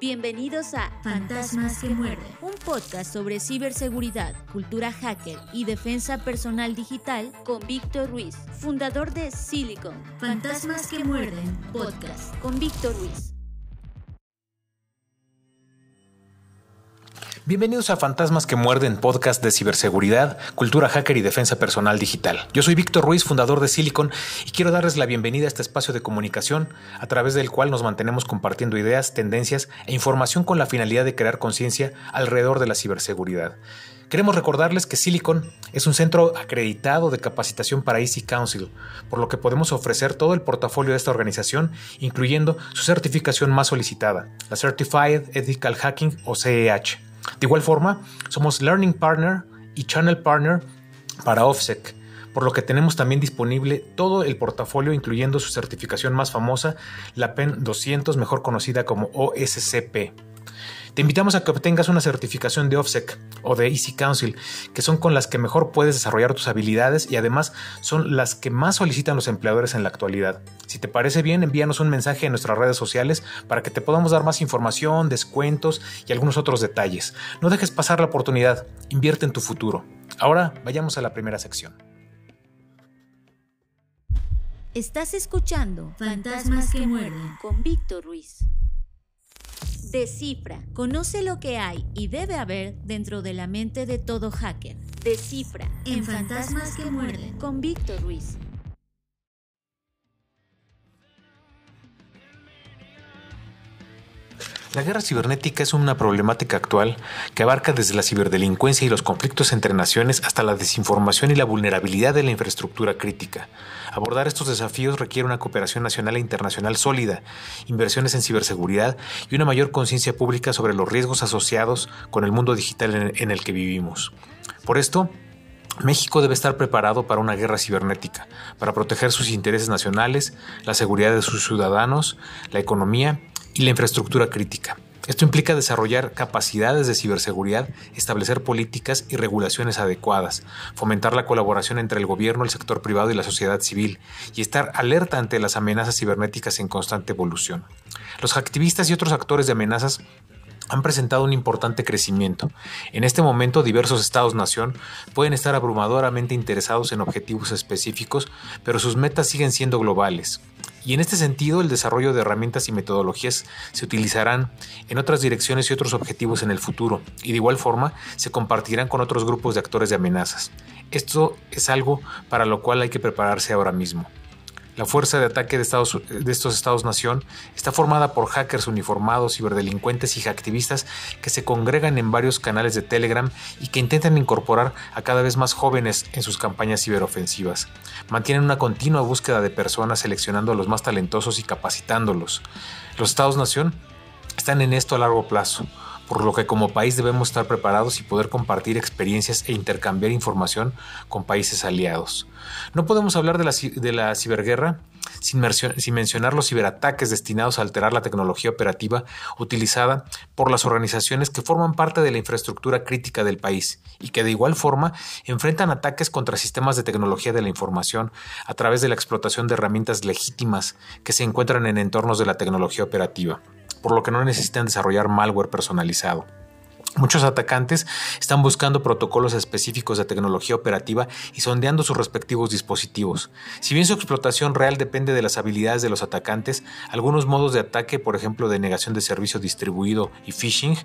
Bienvenidos a Fantasmas que muerden, un podcast sobre ciberseguridad, cultura hacker y defensa personal digital con Víctor Ruiz, fundador de Silicon. Fantasmas que muerden, podcast con Víctor Ruiz. Bienvenidos a Fantasmas que Muerden, podcast de ciberseguridad, cultura hacker y defensa personal digital. Yo soy Víctor Ruiz, fundador de Silicon, y quiero darles la bienvenida a este espacio de comunicación a través del cual nos mantenemos compartiendo ideas, tendencias e información con la finalidad de crear conciencia alrededor de la ciberseguridad. Queremos recordarles que Silicon es un centro acreditado de capacitación para Easy Council, por lo que podemos ofrecer todo el portafolio de esta organización, incluyendo su certificación más solicitada, la Certified Ethical Hacking o CEH. De igual forma, somos Learning Partner y Channel Partner para OFSEC, por lo que tenemos también disponible todo el portafolio, incluyendo su certificación más famosa, la PEN 200, mejor conocida como OSCP. Te invitamos a que obtengas una certificación de OFSEC o de Easy Council, que son con las que mejor puedes desarrollar tus habilidades y además son las que más solicitan los empleadores en la actualidad. Si te parece bien, envíanos un mensaje en nuestras redes sociales para que te podamos dar más información, descuentos y algunos otros detalles. No dejes pasar la oportunidad, invierte en tu futuro. Ahora vayamos a la primera sección. Estás escuchando Fantasmas que muerden con Víctor Ruiz. Descifra. Conoce lo que hay y debe haber dentro de la mente de todo hacker. Descifra. En Fantasmas que muerden. Con Víctor Ruiz. La guerra cibernética es una problemática actual que abarca desde la ciberdelincuencia y los conflictos entre naciones hasta la desinformación y la vulnerabilidad de la infraestructura crítica. Abordar estos desafíos requiere una cooperación nacional e internacional sólida, inversiones en ciberseguridad y una mayor conciencia pública sobre los riesgos asociados con el mundo digital en el que vivimos. Por esto, México debe estar preparado para una guerra cibernética, para proteger sus intereses nacionales, la seguridad de sus ciudadanos, la economía y la infraestructura crítica. Esto implica desarrollar capacidades de ciberseguridad, establecer políticas y regulaciones adecuadas, fomentar la colaboración entre el gobierno, el sector privado y la sociedad civil, y estar alerta ante las amenazas cibernéticas en constante evolución. Los activistas y otros actores de amenazas han presentado un importante crecimiento. En este momento diversos estados-nación pueden estar abrumadoramente interesados en objetivos específicos, pero sus metas siguen siendo globales. Y en este sentido, el desarrollo de herramientas y metodologías se utilizarán en otras direcciones y otros objetivos en el futuro, y de igual forma se compartirán con otros grupos de actores de amenazas. Esto es algo para lo cual hay que prepararse ahora mismo. La fuerza de ataque de, Estados, estos estados-nación está formada por hackers uniformados, ciberdelincuentes y activistas que se congregan en varios canales de Telegram y que intentan incorporar a cada vez más jóvenes en sus campañas ciberofensivas. Mantienen una continua búsqueda de personas seleccionando a los más talentosos y capacitándolos. Los estados-nación están en esto a largo plazo por lo que como país debemos estar preparados y poder compartir experiencias e intercambiar información con países aliados. No podemos hablar de la, ciberguerra sin, mencionar los ciberataques destinados a alterar la tecnología operativa utilizada por las organizaciones que forman parte de la infraestructura crítica del país y que de igual forma enfrentan ataques contra sistemas de tecnología de la información a través de la explotación de herramientas legítimas que se encuentran en entornos de la tecnología operativa por lo que no necesitan desarrollar malware personalizado. Muchos atacantes están buscando protocolos específicos de tecnología operativa y sondeando sus respectivos dispositivos. Si bien su explotación real depende de las habilidades de los atacantes, algunos modos de ataque, por ejemplo de negación de servicio distribuido y phishing,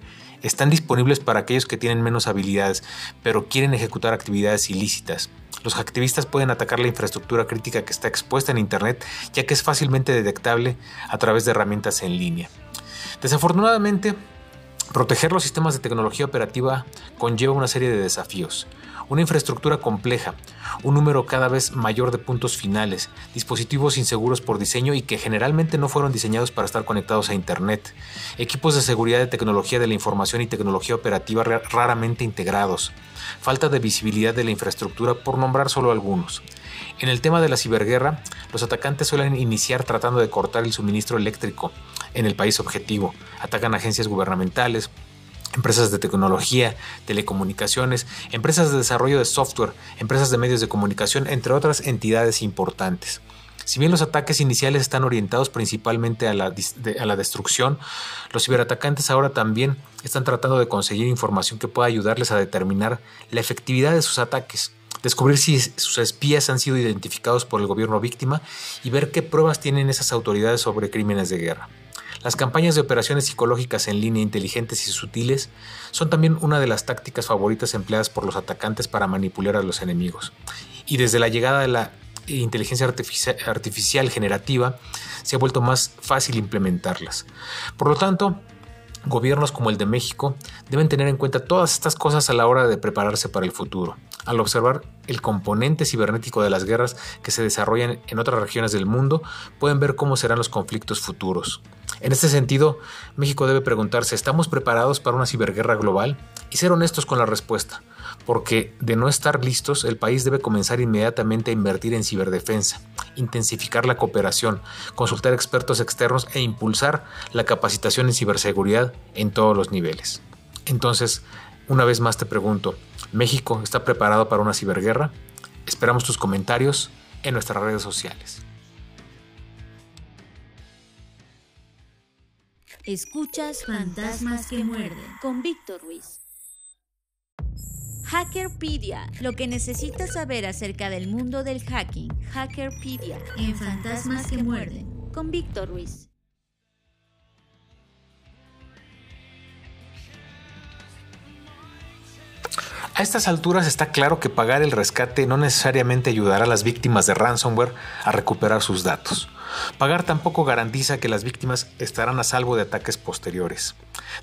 están disponibles para aquellos que tienen menos habilidades, pero quieren ejecutar actividades ilícitas. Los activistas pueden atacar la infraestructura crítica que está expuesta en Internet, ya que es fácilmente detectable a través de herramientas en línea. Desafortunadamente, proteger los sistemas de tecnología operativa conlleva una serie de desafíos. Una infraestructura compleja, un número cada vez mayor de puntos finales, dispositivos inseguros por diseño y que generalmente no fueron diseñados para estar conectados a Internet, equipos de seguridad de tecnología de la información y tecnología operativa raramente integrados, falta de visibilidad de la infraestructura por nombrar solo algunos. En el tema de la ciberguerra, los atacantes suelen iniciar tratando de cortar el suministro eléctrico en el país objetivo. Atacan agencias gubernamentales, empresas de tecnología, telecomunicaciones, empresas de desarrollo de software, empresas de medios de comunicación, entre otras entidades importantes. Si bien los ataques iniciales están orientados principalmente a la, a la, destrucción, los ciberatacantes ahora también están tratando de conseguir información que pueda ayudarles a determinar la efectividad de sus ataques, descubrir si sus espías han sido identificados por el gobierno víctima y ver qué pruebas tienen esas autoridades sobre crímenes de guerra. Las campañas de operaciones psicológicas en línea inteligentes y sutiles son también una de las tácticas favoritas empleadas por los atacantes para manipular a los enemigos. Y desde la llegada de la inteligencia artificial generativa, se ha vuelto más fácil implementarlas. Por lo tanto, gobiernos como el de México deben tener en cuenta todas estas cosas a la hora de prepararse para el futuro. Al observar el componente cibernético de las guerras que se desarrollan en otras regiones del mundo, pueden ver cómo serán los conflictos futuros. En este sentido, México debe preguntarse, ¿estamos preparados para una ciberguerra global? Y ser honestos con la respuesta, porque de no estar listos, el país debe comenzar inmediatamente a invertir en ciberdefensa, intensificar la cooperación, consultar expertos externos e impulsar la capacitación en ciberseguridad en todos los niveles. Entonces, una vez más te pregunto, ¿México está preparado para una ciberguerra? Esperamos tus comentarios en nuestras redes sociales. Escuchas Fantasmas que muerden con Víctor Ruiz. Hackerpedia, lo que necesitas saber acerca del mundo del hacking. Hackerpedia en Fantasmas que muerden con Víctor Ruiz. A estas alturas está claro que pagar el rescate no necesariamente ayudará a las víctimas de ransomware a recuperar sus datos. Pagar tampoco garantiza que las víctimas estarán a salvo de ataques posteriores.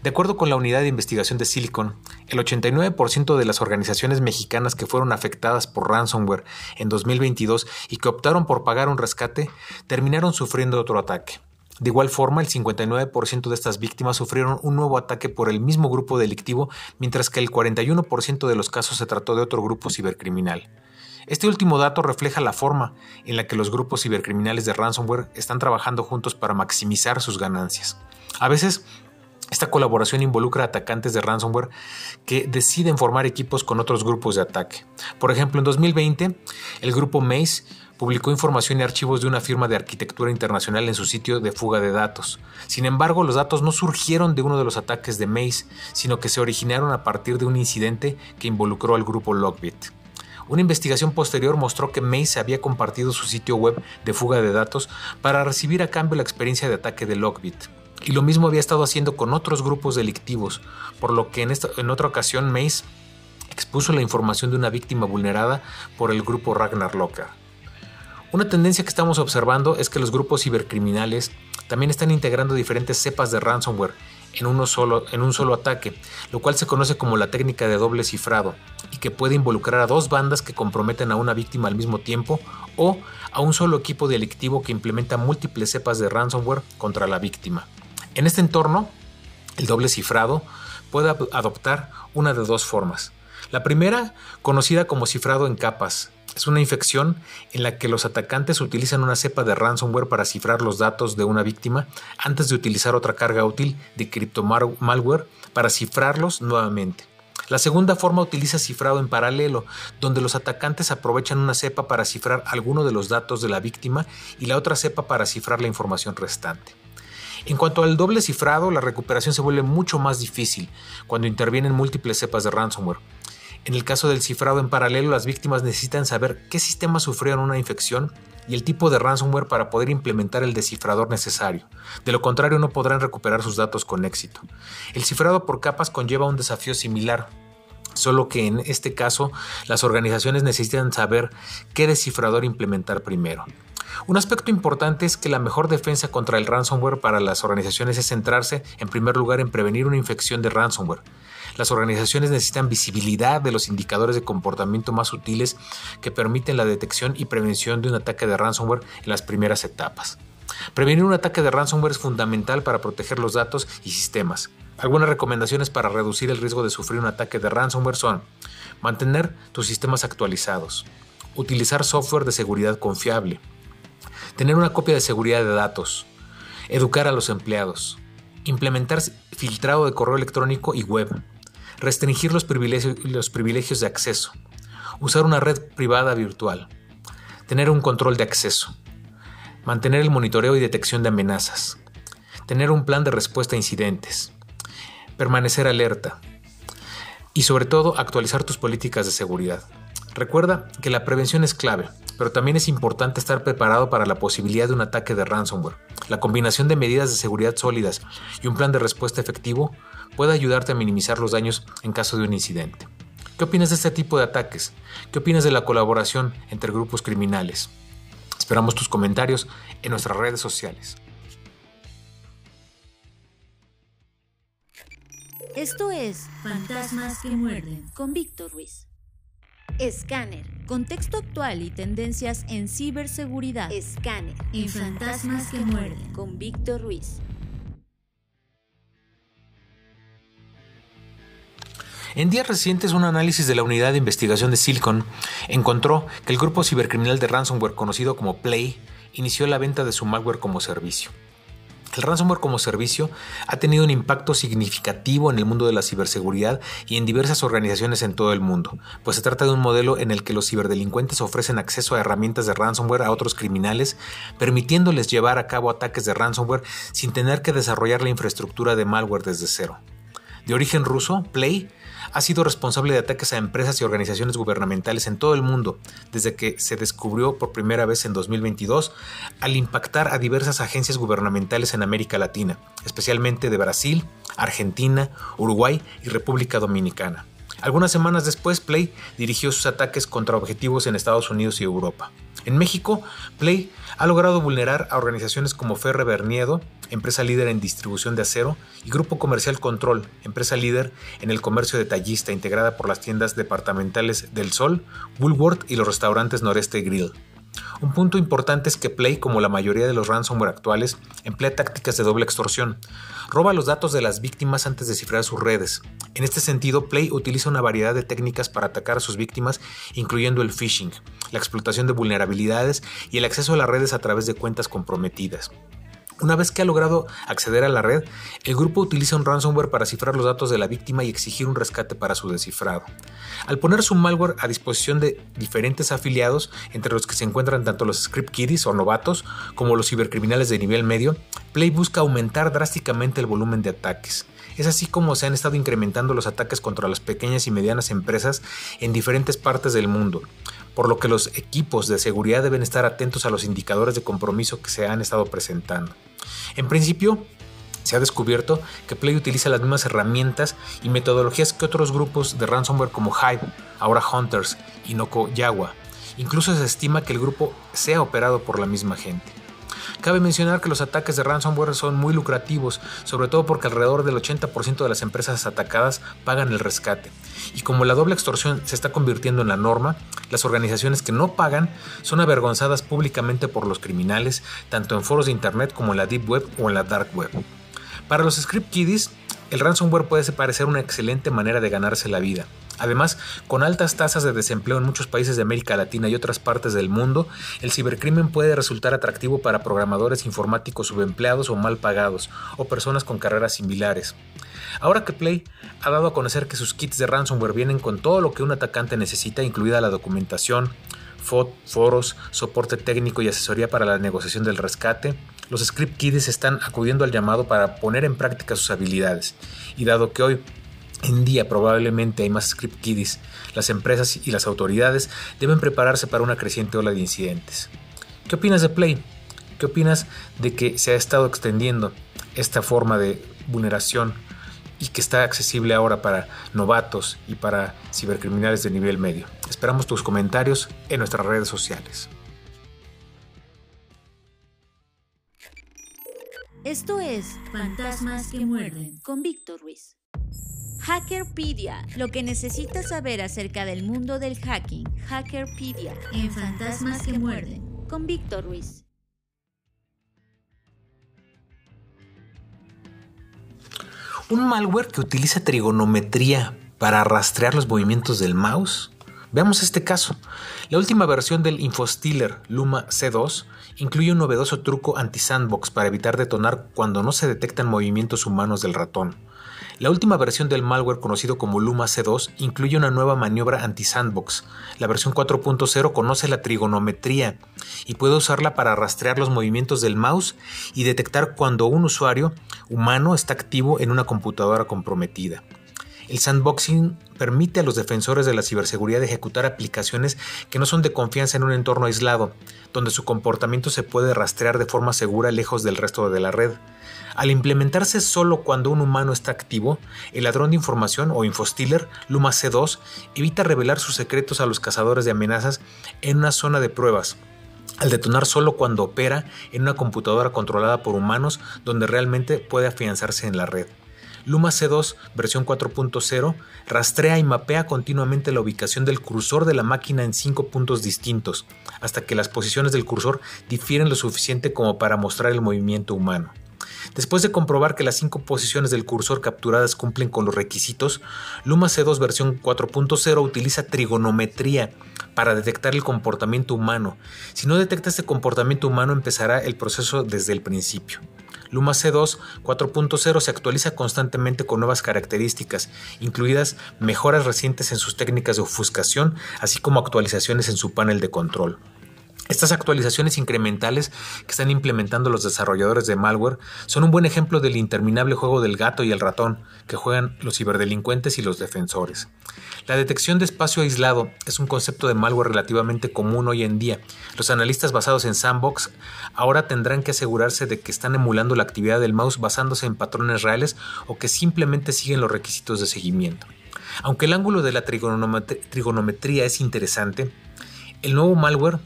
De acuerdo con la unidad de investigación de Silicon, el 89% de las organizaciones mexicanas que fueron afectadas por ransomware en 2022 y que optaron por pagar un rescate terminaron sufriendo otro ataque. De igual forma, el 59% de estas víctimas sufrieron un nuevo ataque por el mismo grupo delictivo, mientras que el 41% de los casos se trató de otro grupo cibercriminal. Este último dato refleja la forma en la que los grupos cibercriminales de ransomware están trabajando juntos para maximizar sus ganancias. A veces, esta colaboración involucra atacantes de ransomware que deciden formar equipos con otros grupos de ataque. Por ejemplo, en 2020, el grupo Maze publicó información y archivos de una firma de arquitectura internacional en su sitio de fuga de datos. Sin embargo, los datos no surgieron de uno de los ataques de Maze, sino que se originaron a partir de un incidente que involucró al grupo Logbit. Una investigación posterior mostró que Maze había compartido su sitio web de fuga de datos para recibir a cambio la experiencia de ataque de Logbit. Y lo mismo había estado haciendo con otros grupos delictivos, por lo que en, en otra ocasión Maze expuso la información de una víctima vulnerada por el grupo Ragnar Locker. Una tendencia que estamos observando es que los grupos cibercriminales también están integrando diferentes cepas de ransomware en, uno solo, en un solo ataque, lo cual se conoce como la técnica de doble cifrado y que puede involucrar a dos bandas que comprometen a una víctima al mismo tiempo o a un solo equipo delictivo que implementa múltiples cepas de ransomware contra la víctima. En este entorno, el doble cifrado puede adoptar una de dos formas. La primera, conocida como cifrado en capas, es una infección en la que los atacantes utilizan una cepa de ransomware para cifrar los datos de una víctima antes de utilizar otra carga útil de criptomalware para cifrarlos nuevamente. La segunda forma utiliza cifrado en paralelo, donde los atacantes aprovechan una cepa para cifrar alguno de los datos de la víctima y la otra cepa para cifrar la información restante. En cuanto al doble cifrado, la recuperación se vuelve mucho más difícil cuando intervienen múltiples cepas de ransomware. En el caso del cifrado en paralelo, las víctimas necesitan saber qué sistemas sufrieron una infección y el tipo de ransomware para poder implementar el descifrador necesario. De lo contrario, no podrán recuperar sus datos con éxito. El cifrado por capas conlleva un desafío similar, solo que en este caso las organizaciones necesitan saber qué descifrador implementar primero. Un aspecto importante es que la mejor defensa contra el ransomware para las organizaciones es centrarse en primer lugar en prevenir una infección de ransomware. Las organizaciones necesitan visibilidad de los indicadores de comportamiento más sutiles que permiten la detección y prevención de un ataque de ransomware en las primeras etapas. Prevenir un ataque de ransomware es fundamental para proteger los datos y sistemas. Algunas recomendaciones para reducir el riesgo de sufrir un ataque de ransomware son mantener tus sistemas actualizados, utilizar software de seguridad confiable, tener una copia de seguridad de datos, educar a los empleados, implementar filtrado de correo electrónico y web, restringir los privilegios, de acceso, usar una red privada virtual, tener un control de acceso, mantener el monitoreo y detección de amenazas, tener un plan de respuesta a incidentes, permanecer alerta y sobre todo actualizar tus políticas de seguridad. Recuerda que la prevención es clave, pero también es importante estar preparado para la posibilidad de un ataque de ransomware. La combinación de medidas de seguridad sólidas y un plan de respuesta efectivo puede ayudarte a minimizar los daños en caso de un incidente. ¿Qué opinas de este tipo de ataques? ¿Qué opinas de la colaboración entre grupos criminales? Esperamos tus comentarios en nuestras redes sociales. Esto es Fantasmas que muerden con Víctor Ruiz. Escáner. Contexto actual y tendencias en ciberseguridad. Escáner. En Fantasmas que muerden con Víctor Ruiz. En días recientes, un análisis de la unidad de investigación de Silicon encontró que el grupo cibercriminal de ransomware conocido como Play inició la venta de su malware como servicio. El ransomware como servicio ha tenido un impacto significativo en el mundo de la ciberseguridad y en diversas organizaciones en todo el mundo, pues se trata de un modelo en el que los ciberdelincuentes ofrecen acceso a herramientas de ransomware a otros criminales, permitiéndoles llevar a cabo ataques de ransomware sin tener que desarrollar la infraestructura de malware desde cero. De origen ruso, Play ha sido responsable de ataques a empresas y organizaciones gubernamentales en todo el mundo desde que se descubrió por primera vez en 2022 al impactar a diversas agencias gubernamentales en América Latina, especialmente de Brasil, Argentina, Uruguay y República Dominicana. Algunas semanas después, Play dirigió sus ataques contra objetivos en Estados Unidos y Europa. En México, Play ha logrado vulnerar a organizaciones como Ferre Berniedo, empresa líder en distribución de acero, y Grupo Comercial Control, empresa líder en el comercio detallista integrada por las tiendas departamentales Del Sol, Woolworth y los restaurantes Noreste Grill. Un punto importante es que Play, como la mayoría de los ransomware actuales, emplea tácticas de doble extorsión. Roba los datos de las víctimas antes de cifrar sus redes. En este sentido, Play utiliza una variedad de técnicas para atacar a sus víctimas, incluyendo el phishing, la explotación de vulnerabilidades y el acceso a las redes a través de cuentas comprometidas. Una vez que ha logrado acceder a la red, el grupo utiliza un ransomware para cifrar los datos de la víctima y exigir un rescate para su descifrado. Al poner su malware a disposición de diferentes afiliados, entre los que se encuentran tanto los script kiddies o novatos como los cibercriminales de nivel medio, Play busca aumentar drásticamente el volumen de ataques. Es así como se han estado incrementando los ataques contra las pequeñas y medianas empresas en diferentes partes del mundo por lo que los equipos de seguridad deben estar atentos a los indicadores de compromiso que se han estado presentando. En principio, se ha descubierto que Play utiliza las mismas herramientas y metodologías que otros grupos de ransomware como Hive, ahora Hunters y Noko Yawa. Incluso se estima que el grupo sea operado por la misma gente. Cabe mencionar que los ataques de ransomware son muy lucrativos, sobre todo porque alrededor del 80% de las empresas atacadas pagan el rescate. Y como la doble extorsión se está convirtiendo en la norma, las organizaciones que no pagan son avergonzadas públicamente por los criminales, tanto en foros de internet como en la deep web o en la dark web. Para los script kiddies, el ransomware puede parecer una excelente manera de ganarse la vida. Además, con altas tasas de desempleo en muchos países de América Latina y otras partes del mundo, el cibercrimen puede resultar atractivo para programadores informáticos subempleados o mal pagados, o personas con carreras similares. Ahora que Play ha dado a conocer que sus kits de ransomware vienen con todo lo que un atacante necesita, incluida la documentación, foros, soporte técnico y asesoría para la negociación del rescate, los script kiddies están acudiendo al llamado para poner en práctica sus habilidades. Y dado que hoy en día probablemente hay más script kiddies. Las empresas y las autoridades deben prepararse para una creciente ola de incidentes. ¿Qué opinas de Play? ¿Qué opinas de que se ha estado extendiendo esta forma de vulneración y que está accesible ahora para novatos y para cibercriminales de nivel medio? Esperamos tus comentarios en nuestras redes sociales. Esto es Fantasmas que muerden con Víctor Ruiz. Hackerpedia, lo que necesitas saber acerca del mundo del hacking. Hackerpedia. En Fantasmas que muerden. Con Víctor Ruiz. ¿Un malware que utiliza trigonometría para rastrear los movimientos del mouse? Veamos este caso. La última versión del Infostealer Luma C2 incluye un novedoso truco anti-sandbox para evitar detonar cuando no se detectan movimientos humanos del ratón. La última versión del malware conocido como Luma C2 incluye una nueva maniobra anti-sandbox. La versión 4.0 conoce la trigonometría y puede usarla para rastrear los movimientos del mouse y detectar cuando un usuario humano está activo en una computadora comprometida. El sandboxing permite a los defensores de la ciberseguridad ejecutar aplicaciones que no son de confianza en un entorno aislado, donde su comportamiento se puede rastrear de forma segura lejos del resto de la red. Al implementarse solo cuando un humano está activo, el ladrón de información o infostealer Luma C2 evita revelar sus secretos a los cazadores de amenazas en una zona de pruebas, al detonar solo cuando opera en una computadora controlada por humanos donde realmente puede afianzarse en la red. Luma C2 versión 4.0 rastrea y mapea continuamente la ubicación del cursor de la máquina en cinco puntos distintos, hasta que las posiciones del cursor difieren lo suficiente como para mostrar el movimiento humano. Después de comprobar que las cinco posiciones del cursor capturadas cumplen con los requisitos, Luma C2 versión 4.0 utiliza trigonometría para detectar el comportamiento humano. Si no detecta este comportamiento humano, empezará el proceso desde el principio. Luma C2 4.0 se actualiza constantemente con nuevas características, incluidas mejoras recientes en sus técnicas de ofuscación, así como actualizaciones en su panel de control. Estas actualizaciones incrementales que están implementando los desarrolladores de malware son un buen ejemplo del interminable juego del gato y el ratón que juegan los ciberdelincuentes y los defensores. La detección de espacio aislado es un concepto de malware relativamente común hoy en día. Los analistas basados en Sandbox ahora tendrán que asegurarse de que están emulando la actividad del mouse basándose en patrones reales o que simplemente siguen los requisitos de seguimiento. Aunque el ángulo de la trigonometría es interesante, el nuevo malware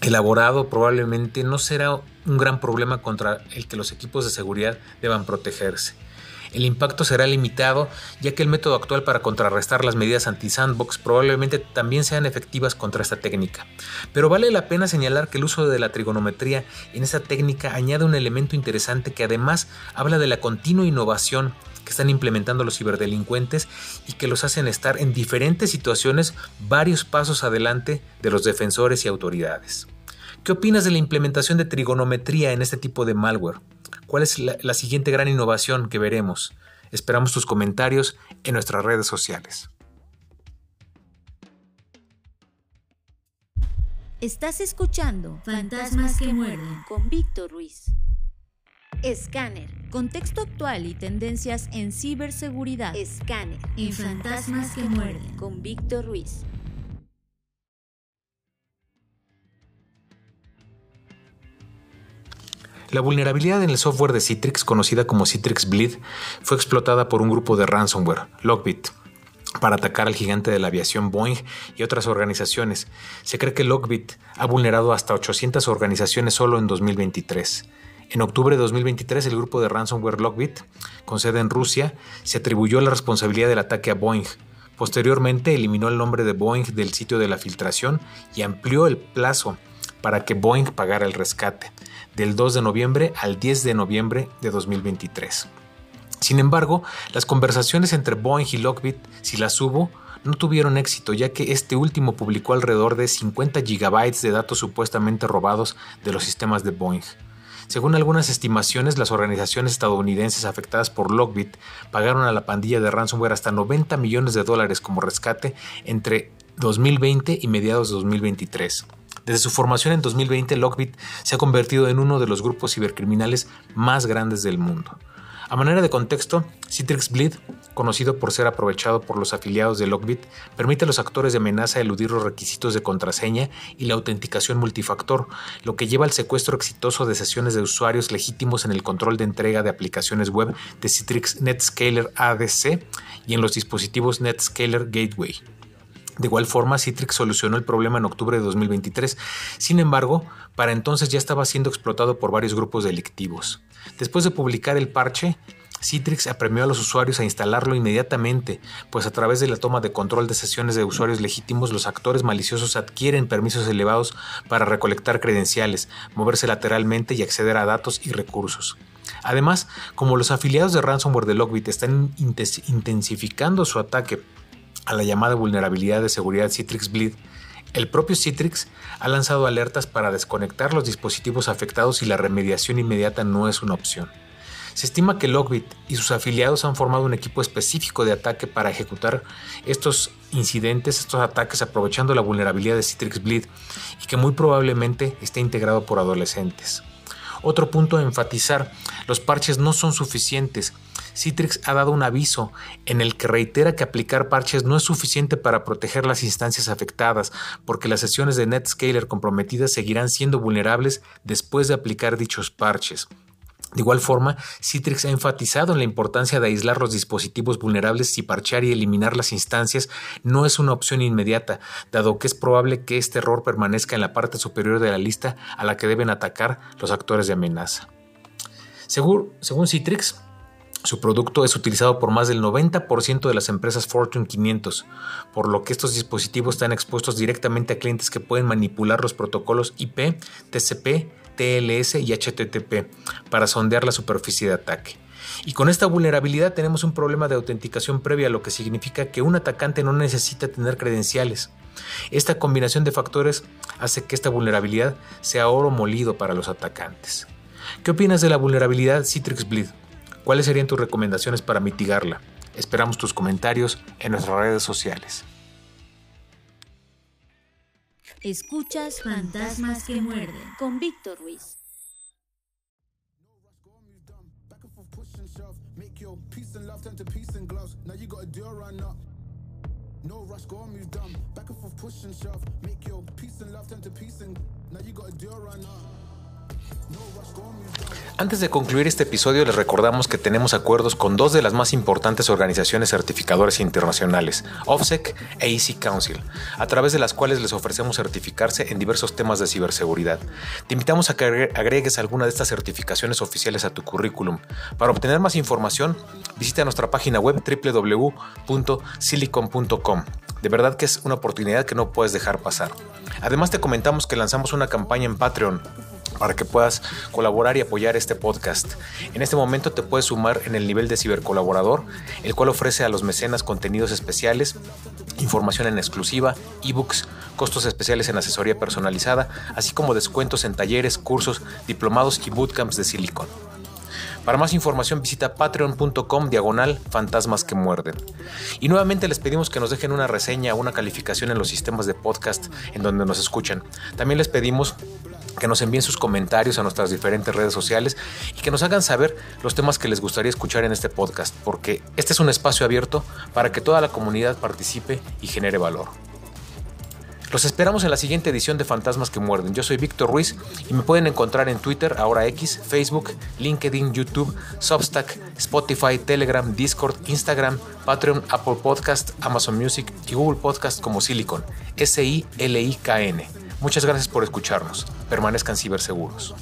elaborado probablemente no será un gran problema contra el que los equipos de seguridad deban protegerse. El impacto será limitado ya que el método actual para contrarrestar las medidas anti-sandbox probablemente también sean efectivas contra esta técnica. Pero vale la pena señalar que el uso de la trigonometría en esta técnica añade un elemento interesante que además habla de la continua innovación están implementando los ciberdelincuentes y que los hacen estar en diferentes situaciones varios pasos adelante de los defensores y autoridades. ¿Qué opinas de la implementación de trigonometría en este tipo de malware? ¿Cuál es la, la siguiente gran innovación que veremos? Esperamos tus comentarios en nuestras redes sociales. Estás escuchando Fantasmas que muerden con Víctor Ruiz. Escáner. Contexto actual y tendencias en ciberseguridad. Escáner. En Fantasmas que muerden con Víctor Ruiz. La vulnerabilidad en el software de Citrix, conocida como Citrix Bleed, fue explotada por un grupo de ransomware, Lockbit, para atacar al gigante de la aviación Boeing y otras organizaciones. Se cree que Lockbit ha vulnerado hasta 800 organizaciones solo en 2023. En octubre de 2023, el grupo de ransomware Lockbit, con sede en Rusia, se atribuyó la responsabilidad del ataque a Boeing. Posteriormente, eliminó el nombre de Boeing del sitio de la filtración y amplió el plazo para que Boeing pagara el rescate, del 2 de noviembre al 10 de noviembre de 2023. Sin embargo, las conversaciones entre Boeing y Lockbit, si las hubo, no tuvieron éxito ya que este último publicó alrededor de 50 gigabytes de datos supuestamente robados de los sistemas de Boeing. Según algunas estimaciones, las organizaciones estadounidenses afectadas por Lockbit pagaron a la pandilla de ransomware hasta 90 millones de dólares como rescate entre 2020 y mediados de 2023. Desde su formación en 2020, Lockbit se ha convertido en uno de los grupos cibercriminales más grandes del mundo. A manera de contexto, Citrix Bleed, conocido por ser aprovechado por los afiliados de Lockbit, permite a los actores de amenaza eludir los requisitos de contraseña y la autenticación multifactor, lo que lleva al secuestro exitoso de sesiones de usuarios legítimos en el control de entrega de aplicaciones web de Citrix Netscaler ADC y en los dispositivos Netscaler Gateway. De igual forma, Citrix solucionó el problema en octubre de 2023. Sin embargo, para entonces ya estaba siendo explotado por varios grupos delictivos. Después de publicar el parche, Citrix apremió a los usuarios a instalarlo inmediatamente, pues a través de la toma de control de sesiones de usuarios legítimos, los actores maliciosos adquieren permisos elevados para recolectar credenciales, moverse lateralmente y acceder a datos y recursos. Además, como los afiliados de ransomware de Lockbit están intensificando su ataque a la llamada vulnerabilidad de seguridad Citrix Bleed, el propio Citrix ha lanzado alertas para desconectar los dispositivos afectados y la remediación inmediata no es una opción. Se estima que Lockbit y sus afiliados han formado un equipo específico de ataque para ejecutar estos incidentes, estos ataques aprovechando la vulnerabilidad de Citrix Bleed y que muy probablemente esté integrado por adolescentes. Otro punto a enfatizar, los parches no son suficientes. Citrix ha dado un aviso en el que reitera que aplicar parches no es suficiente para proteger las instancias afectadas, porque las sesiones de NetScaler comprometidas seguirán siendo vulnerables después de aplicar dichos parches. De igual forma, Citrix ha enfatizado en la importancia de aislar los dispositivos vulnerables y parchear y eliminar las instancias no es una opción inmediata, dado que es probable que este error permanezca en la parte superior de la lista a la que deben atacar los actores de amenaza. Según, según Citrix, su producto es utilizado por más del 90% de las empresas Fortune 500, por lo que estos dispositivos están expuestos directamente a clientes que pueden manipular los protocolos IP, TCP, TLS y HTTP para sondear la superficie de ataque. Y con esta vulnerabilidad tenemos un problema de autenticación previa, lo que significa que un atacante no necesita tener credenciales. Esta combinación de factores hace que esta vulnerabilidad sea oro molido para los atacantes. ¿Qué opinas de la vulnerabilidad Citrix Bleed? ¿Cuáles serían tus recomendaciones para mitigarla? Esperamos tus comentarios en nuestras redes sociales. Escuchas Fantasmas que muerden con Víctor Ruiz. No rush, go down. Back and forth, push and shove. Make your peace and love to peace and now you got a deal right now. Antes de concluir este episodio les recordamos que tenemos acuerdos con dos de las más importantes organizaciones certificadoras internacionales, OFSEC e Easy Council, a través de las cuales les ofrecemos certificarse en diversos temas de ciberseguridad. Te invitamos a que agregues alguna de estas certificaciones oficiales a tu currículum. Para obtener más información, visita nuestra página web www.silicon.com. De verdad que es una oportunidad que no puedes dejar pasar. Además te comentamos que lanzamos una campaña en Patreon para que puedas colaborar y apoyar este podcast. En este momento te puedes sumar en el nivel de cibercolaborador, el cual ofrece a los mecenas contenidos especiales, información en exclusiva, ebooks, costos especiales en asesoría personalizada, así como descuentos en talleres, cursos, diplomados y bootcamps de Silicon. Para más información visita patreon.com diagonal fantasmas que muerden. Y nuevamente les pedimos que nos dejen una reseña o una calificación en los sistemas de podcast en donde nos escuchan. También les pedimos que nos envíen sus comentarios a nuestras diferentes redes sociales y que nos hagan saber los temas que les gustaría escuchar en este podcast, porque este es un espacio abierto para que toda la comunidad participe y genere valor. Los esperamos en la siguiente edición de Fantasmas que Muerden. Yo soy Víctor Ruiz y me pueden encontrar en Twitter, ahora X, Facebook, LinkedIn, YouTube, Substack, Spotify, Telegram, Discord, Instagram, Patreon, Apple Podcast, Amazon Music y Google Podcast como Silicon, S-I-L-I-K-N. Muchas gracias por escucharnos. Permanezcan ciberseguros.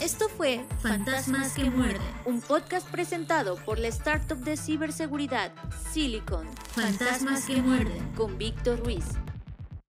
Esto fue Fantasmas que Muerden, un podcast presentado por la startup de ciberseguridad Silicon. Fantasmas que Muerden con Víctor Ruiz.